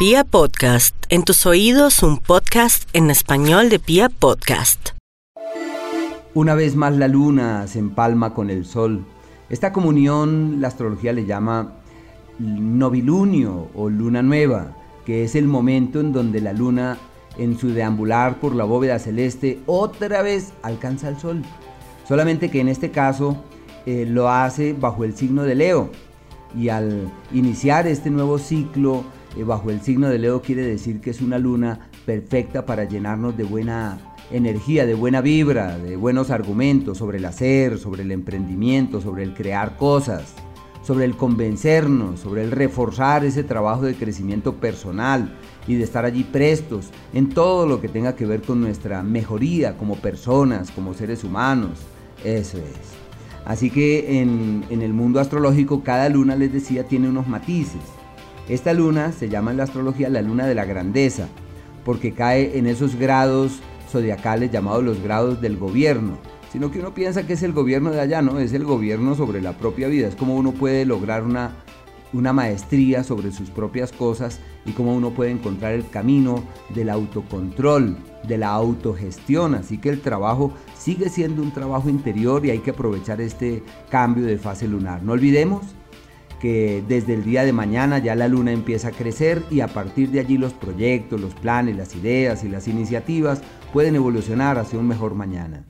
Pia Podcast, en tus oídos un podcast en español de Pia Podcast. Una vez más la luna se empalma con el sol. Esta comunión la astrología le llama novilunio o luna nueva, que es el momento en donde la luna en su deambular por la bóveda celeste otra vez alcanza el sol. Solamente que en este caso eh, lo hace bajo el signo de Leo. Y al iniciar este nuevo ciclo eh, bajo el signo de Leo quiere decir que es una luna perfecta para llenarnos de buena energía, de buena vibra, de buenos argumentos sobre el hacer, sobre el emprendimiento, sobre el crear cosas, sobre el convencernos, sobre el reforzar ese trabajo de crecimiento personal y de estar allí prestos en todo lo que tenga que ver con nuestra mejoría como personas, como seres humanos. Eso es. Así que en, en el mundo astrológico cada luna, les decía, tiene unos matices. Esta luna se llama en la astrología la luna de la grandeza, porque cae en esos grados zodiacales llamados los grados del gobierno, sino que uno piensa que es el gobierno de allá, no, es el gobierno sobre la propia vida, es como uno puede lograr una, una maestría sobre sus propias cosas y cómo uno puede encontrar el camino del autocontrol, de la autogestión, así que el trabajo sigue siendo un trabajo interior y hay que aprovechar este cambio de fase lunar. No olvidemos que desde el día de mañana ya la luna empieza a crecer y a partir de allí los proyectos, los planes, las ideas y las iniciativas pueden evolucionar hacia un mejor mañana.